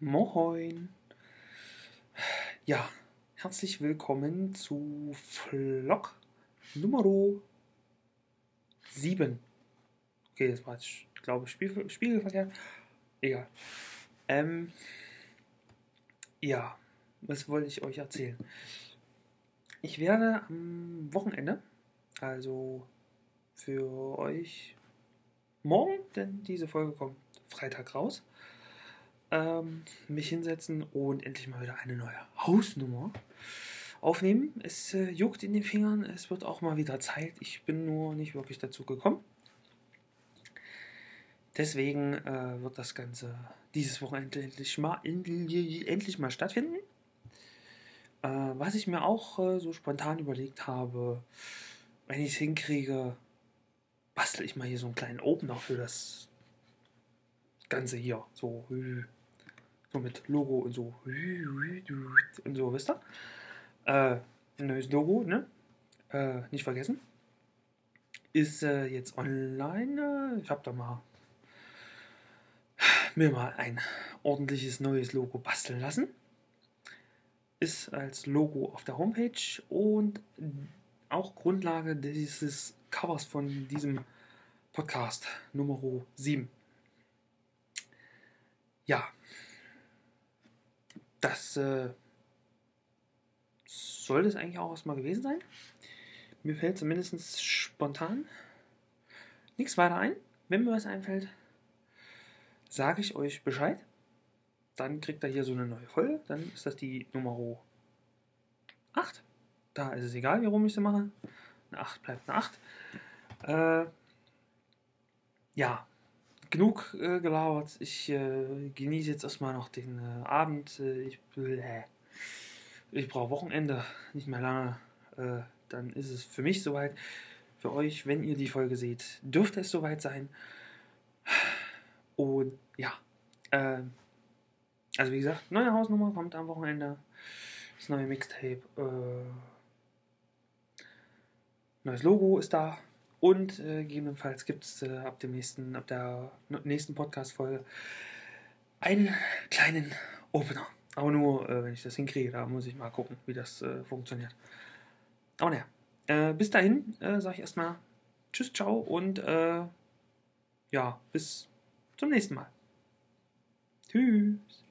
Moin. Ja, herzlich willkommen zu Vlog Nummer 7. Okay, das war jetzt, ich glaube, Spiegel, Spiegelverkehr. Egal. Ähm, ja, was wollte ich euch erzählen? Ich werde am Wochenende, also für euch morgen, denn diese Folge kommt Freitag raus, ähm, mich hinsetzen und endlich mal wieder eine neue Hausnummer aufnehmen. Es äh, juckt in den Fingern, es wird auch mal wieder Zeit. Ich bin nur nicht wirklich dazu gekommen. Deswegen äh, wird das Ganze dieses Wochenende endlich mal, endlich mal stattfinden. Äh, was ich mir auch äh, so spontan überlegt habe, wenn ich es hinkriege, bastel ich mal hier so einen kleinen Opener für das Ganze hier. So, so mit Logo und so. Und so, wisst ihr? Äh, ein neues Logo, ne? Äh, nicht vergessen. Ist äh, jetzt online. Ich habe da mal mir mal ein ordentliches neues Logo basteln lassen. Ist als Logo auf der Homepage und auch Grundlage dieses Covers von diesem Podcast Nummer 7. Ja, das äh, sollte es eigentlich auch erstmal gewesen sein. Mir fällt zumindest spontan nichts weiter ein. Wenn mir was einfällt, sage ich euch Bescheid. Dann kriegt ihr hier so eine neue Folge. Dann ist das die Nummer 8. Da ist es egal, wie rum ich sie mache. Eine 8 bleibt eine 8. Äh, ja, genug äh, gelabert. Ich äh, genieße jetzt erstmal noch den äh, Abend. Äh, ich ich brauche Wochenende, nicht mehr lange. Äh, dann ist es für mich soweit. Für euch, wenn ihr die Folge seht, dürfte es soweit sein. Und ja, äh, also wie gesagt, neue Hausnummer kommt am Wochenende. Das neue Mixtape. neues Logo ist da. Und äh, gegebenenfalls gibt es äh, ab dem nächsten, ab der nächsten Podcast-Folge einen kleinen Opener. Aber nur, äh, wenn ich das hinkriege, da muss ich mal gucken, wie das äh, funktioniert. Aber naja, äh, bis dahin äh, sage ich erstmal Tschüss, ciao und ja, bis zum nächsten Mal. Tschüss.